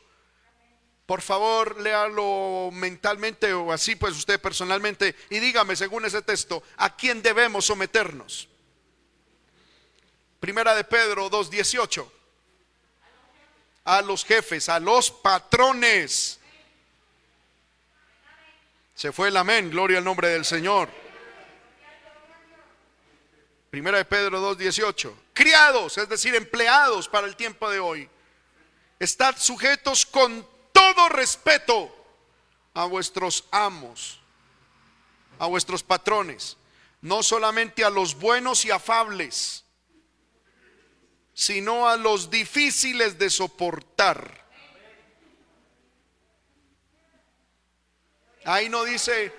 Por favor, léalo mentalmente o así, pues usted personalmente, y dígame, según ese texto, ¿a quién debemos someternos? Primera de Pedro 2.18. A los jefes, a los patrones. Se fue el amén, gloria al nombre del Señor. Primera de Pedro 2.18. Criados, es decir, empleados para el tiempo de hoy. Estad sujetos con todo respeto a vuestros amos, a vuestros patrones, no solamente a los buenos y afables, sino a los difíciles de soportar. Ahí no dice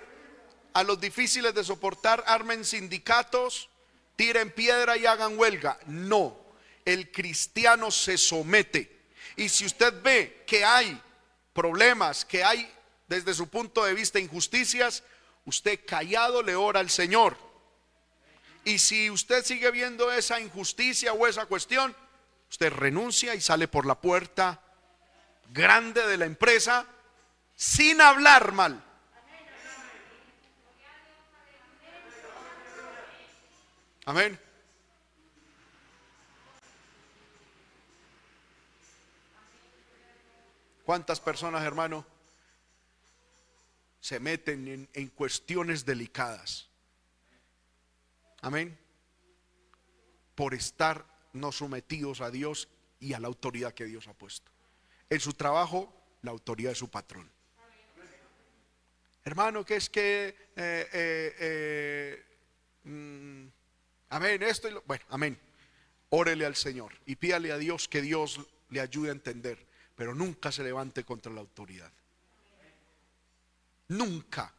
a los difíciles de soportar, armen sindicatos, tiren piedra y hagan huelga. No, el cristiano se somete. Y si usted ve que hay problemas, que hay desde su punto de vista injusticias, usted callado le ora al Señor. Y si usted sigue viendo esa injusticia o esa cuestión, usted renuncia y sale por la puerta grande de la empresa sin hablar mal. Amén. ¿Cuántas personas, hermano, se meten en, cuestiones delicadas? Amén. Por estar no sometidos a Dios y a la autoridad que Dios ha puesto. En su trabajo, la autoridad de su patrón. Hermano, que es que... Eh, eh, eh, mm, amén, esto y lo, Bueno, amén. Órele al Señor y pídale a Dios que Dios le ayude a entender pero nunca se levante contra la autoridad. Nunca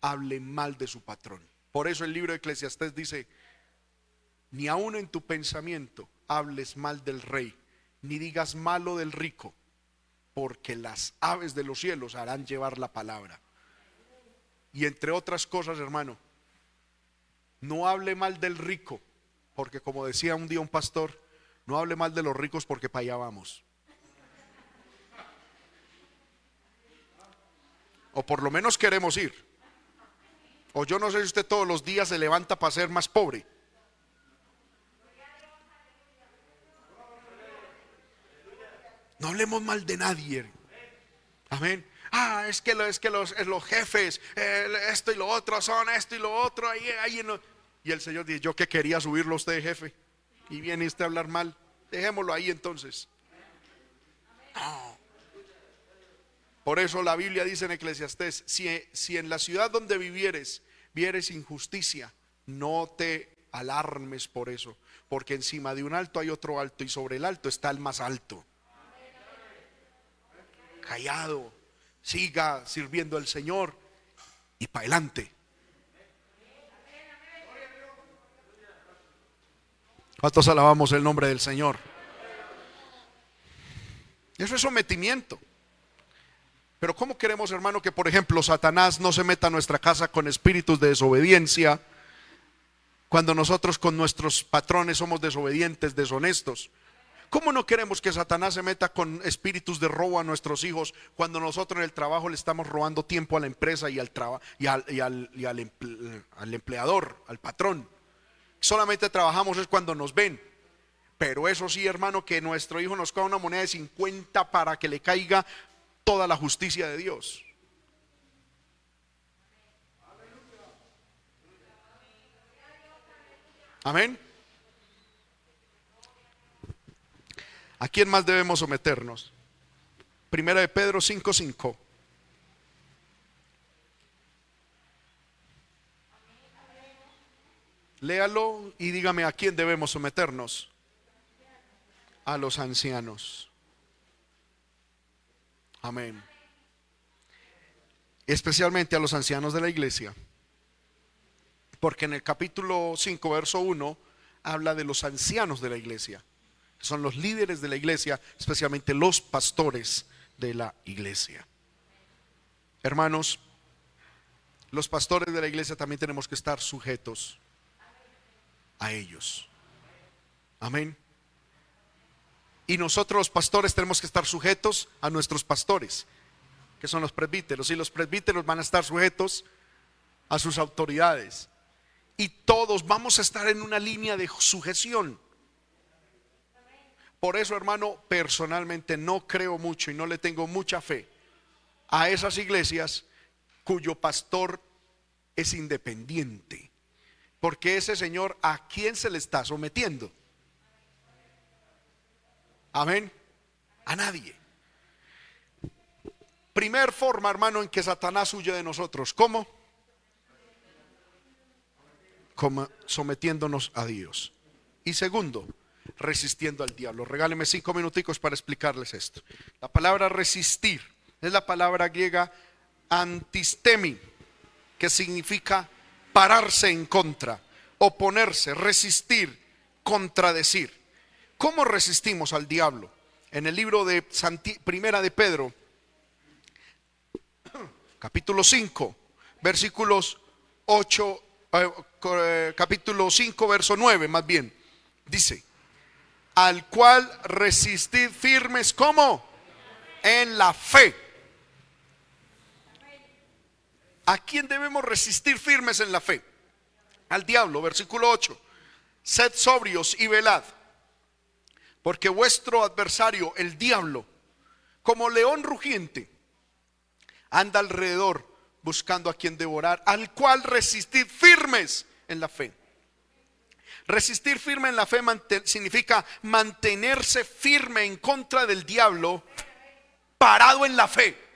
hable mal de su patrón. Por eso el libro de Eclesiastés dice, ni aun en tu pensamiento hables mal del rey, ni digas malo del rico, porque las aves de los cielos harán llevar la palabra. Y entre otras cosas, hermano, no hable mal del rico, porque como decía un día un pastor, no hable mal de los ricos porque para allá vamos. O por lo menos queremos ir. O yo no sé si usted todos los días se levanta para ser más pobre. No hablemos mal de nadie. Amén. Ah, es que, es que los, los jefes, esto y lo otro son esto y lo otro. Ahí, ahí Y el Señor dice, yo que quería subirlo a usted, jefe. Y viene usted a hablar mal. Dejémoslo ahí entonces. Por eso la Biblia dice en Eclesiastés, si, si en la ciudad donde vivieres vieres injusticia, no te alarmes por eso, porque encima de un alto hay otro alto y sobre el alto está el más alto. Callado, siga sirviendo al Señor y para adelante. ¿Cuántos alabamos el nombre del Señor? Eso es sometimiento. Pero ¿cómo queremos, hermano, que por ejemplo Satanás no se meta a nuestra casa con espíritus de desobediencia cuando nosotros con nuestros patrones somos desobedientes, deshonestos? ¿Cómo no queremos que Satanás se meta con espíritus de robo a nuestros hijos cuando nosotros en el trabajo le estamos robando tiempo a la empresa y al, y al, y al empleador, al patrón? Solamente trabajamos es cuando nos ven. Pero eso sí, hermano, que nuestro hijo nos coja una moneda de 50 para que le caiga toda la justicia de Dios. Amén. ¿A quién más debemos someternos? Primera de Pedro 5:5. Léalo y dígame a quién debemos someternos. A los ancianos. Amén. Especialmente a los ancianos de la iglesia. Porque en el capítulo 5, verso 1, habla de los ancianos de la iglesia. Son los líderes de la iglesia, especialmente los pastores de la iglesia. Hermanos, los pastores de la iglesia también tenemos que estar sujetos a ellos. Amén. Y nosotros los pastores tenemos que estar sujetos a nuestros pastores, que son los presbíteros. Y los presbíteros van a estar sujetos a sus autoridades. Y todos vamos a estar en una línea de sujeción. Por eso, hermano, personalmente no creo mucho y no le tengo mucha fe a esas iglesias cuyo pastor es independiente. Porque ese señor, ¿a quién se le está sometiendo? Amén. A nadie. Primer forma, hermano, en que Satanás huye de nosotros. ¿Cómo? Como sometiéndonos a Dios. Y segundo, resistiendo al diablo. Regáleme cinco minuticos para explicarles esto. La palabra resistir es la palabra griega antistemi, que significa pararse en contra, oponerse, resistir, contradecir. ¿Cómo resistimos al diablo? En el libro de Primera de Pedro, [CLEARS THROAT] capítulo 5, versículos 8, eh, eh, capítulo 5, verso 9, más bien, dice, al cual resistid firmes como en la fe. ¿A quién debemos resistir firmes en la fe? Al diablo, versículo 8. Sed sobrios y velad, porque vuestro adversario, el diablo, como león rugiente, anda alrededor buscando a quien devorar, al cual resistid firmes en la fe. Resistir firme en la fe significa mantenerse firme en contra del diablo, parado en la fe.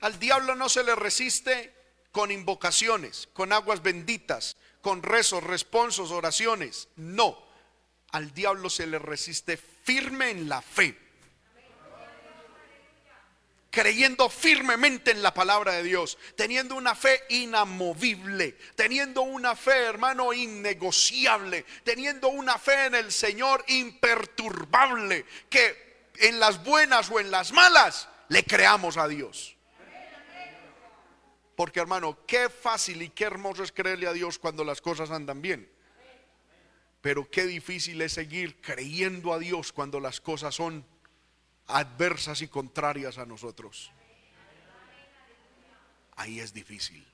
Al diablo no se le resiste con invocaciones, con aguas benditas, con rezos, responsos, oraciones. No, al diablo se le resiste firme en la fe creyendo firmemente en la palabra de Dios, teniendo una fe inamovible, teniendo una fe, hermano, innegociable, teniendo una fe en el Señor imperturbable, que en las buenas o en las malas le creamos a Dios. Porque hermano, qué fácil y qué hermoso es creerle a Dios cuando las cosas andan bien. Pero qué difícil es seguir creyendo a Dios cuando las cosas son adversas y contrarias a nosotros. Ahí es difícil.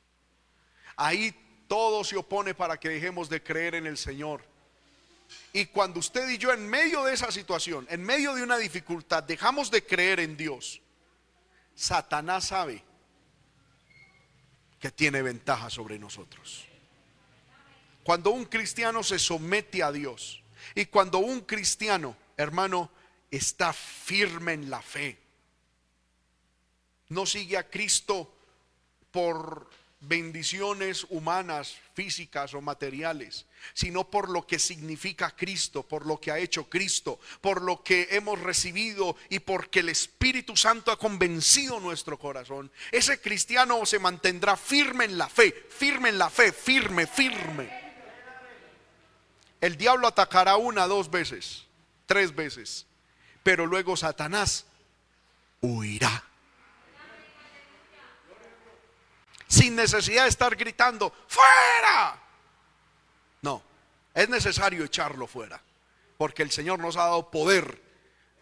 Ahí todo se opone para que dejemos de creer en el Señor. Y cuando usted y yo en medio de esa situación, en medio de una dificultad, dejamos de creer en Dios, Satanás sabe que tiene ventaja sobre nosotros. Cuando un cristiano se somete a Dios y cuando un cristiano, hermano, está firme en la fe. No sigue a Cristo por bendiciones humanas, físicas o materiales, sino por lo que significa Cristo, por lo que ha hecho Cristo, por lo que hemos recibido y porque el Espíritu Santo ha convencido nuestro corazón. Ese cristiano se mantendrá firme en la fe, firme en la fe, firme, firme. El diablo atacará una, dos veces, tres veces pero luego Satanás huirá. Sin necesidad de estar gritando, fuera. No, es necesario echarlo fuera, porque el Señor nos ha dado poder,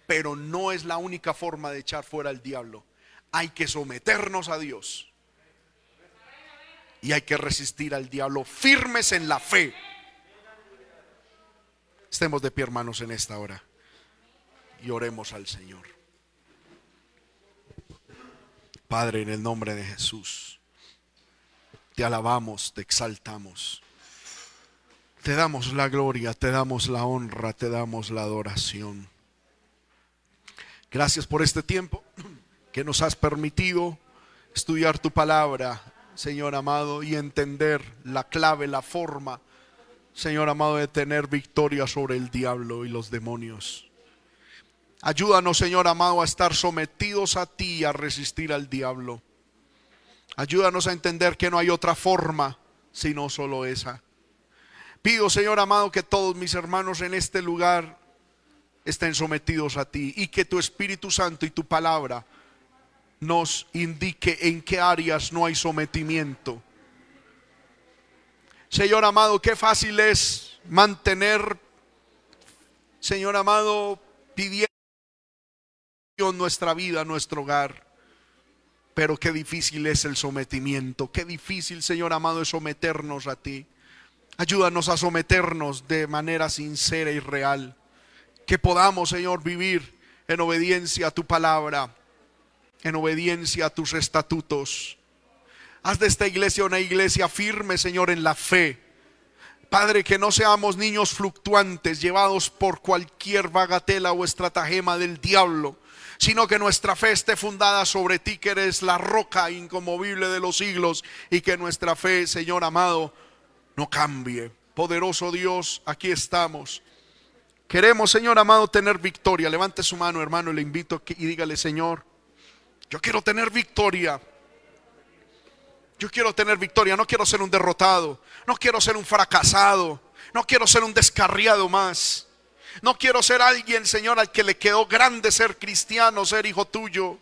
pero no es la única forma de echar fuera al diablo. Hay que someternos a Dios. Y hay que resistir al diablo firmes en la fe. Estemos de pie, hermanos, en esta hora y oremos al Señor. Padre, en el nombre de Jesús, te alabamos, te exaltamos. Te damos la gloria, te damos la honra, te damos la adoración. Gracias por este tiempo que nos has permitido estudiar tu palabra, Señor amado, y entender la clave, la forma, Señor amado, de tener victoria sobre el diablo y los demonios. Ayúdanos, Señor amado, a estar sometidos a ti y a resistir al diablo. Ayúdanos a entender que no hay otra forma sino solo esa. Pido, Señor amado, que todos mis hermanos en este lugar estén sometidos a ti y que tu Espíritu Santo y tu palabra nos indique en qué áreas no hay sometimiento. Señor amado, qué fácil es mantener, Señor amado, pidiendo nuestra vida, nuestro hogar. Pero qué difícil es el sometimiento, qué difícil, Señor amado, es someternos a ti. Ayúdanos a someternos de manera sincera y real. que podamos, Señor, vivir en obediencia a tu palabra, en obediencia a tus estatutos. Haz de esta iglesia una iglesia firme, Señor, en la fe. Padre, que no seamos niños fluctuantes, llevados por cualquier bagatela o estratagema del diablo, sino que nuestra fe esté fundada sobre ti, que eres la roca incomovible de los siglos, y que nuestra fe, Señor amado, no cambie. Poderoso Dios, aquí estamos. Queremos, Señor amado, tener victoria. Levante su mano, hermano, le invito y dígale, Señor, yo quiero tener victoria. Yo quiero tener victoria, no quiero ser un derrotado, no quiero ser un fracasado, no quiero ser un descarriado más. No quiero ser alguien, Señor, al que le quedó grande ser cristiano, ser hijo tuyo.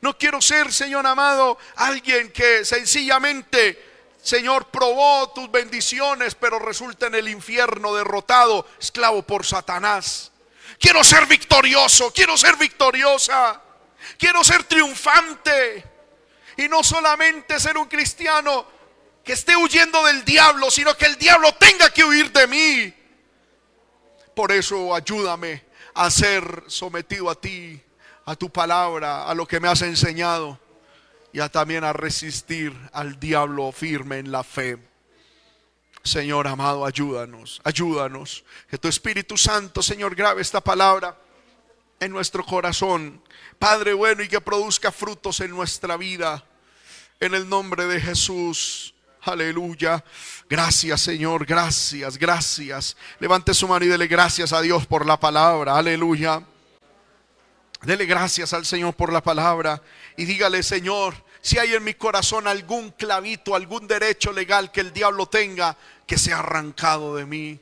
No quiero ser, Señor amado, alguien que sencillamente, Señor, probó tus bendiciones, pero resulta en el infierno derrotado, esclavo por Satanás. Quiero ser victorioso, quiero ser victoriosa, quiero ser triunfante. Y no solamente ser un cristiano que esté huyendo del diablo, sino que el diablo tenga que huir de mí. Por eso ayúdame a ser sometido a ti, a tu palabra, a lo que me has enseñado y a también a resistir al diablo firme en la fe. Señor amado, ayúdanos, ayúdanos. Que tu Espíritu Santo, Señor, grabe esta palabra en nuestro corazón. Padre bueno, y que produzca frutos en nuestra vida. En el nombre de Jesús. Aleluya. Gracias Señor, gracias, gracias. Levante su mano y dele gracias a Dios por la palabra. Aleluya. Dele gracias al Señor por la palabra y dígale, Señor, si hay en mi corazón algún clavito, algún derecho legal que el diablo tenga, que sea arrancado de mí.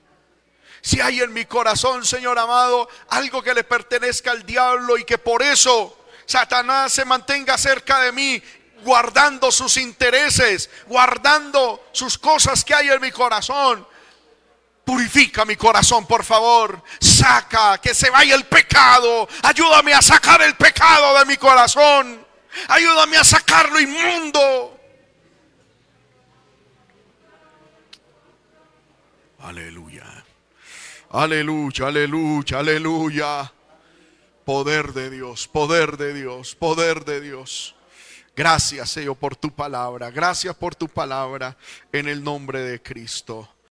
Si hay en mi corazón, Señor amado, algo que le pertenezca al diablo y que por eso Satanás se mantenga cerca de mí, guardando sus intereses, guardando sus cosas que hay en mi corazón. Purifica mi corazón, por favor. Saca, que se vaya el pecado. Ayúdame a sacar el pecado de mi corazón. Ayúdame a sacar lo inmundo. Aleluya. Aleluya, aleluya, aleluya. Poder de Dios, poder de Dios, poder de Dios. Gracias, Señor, por tu palabra. Gracias por tu palabra en el nombre de Cristo.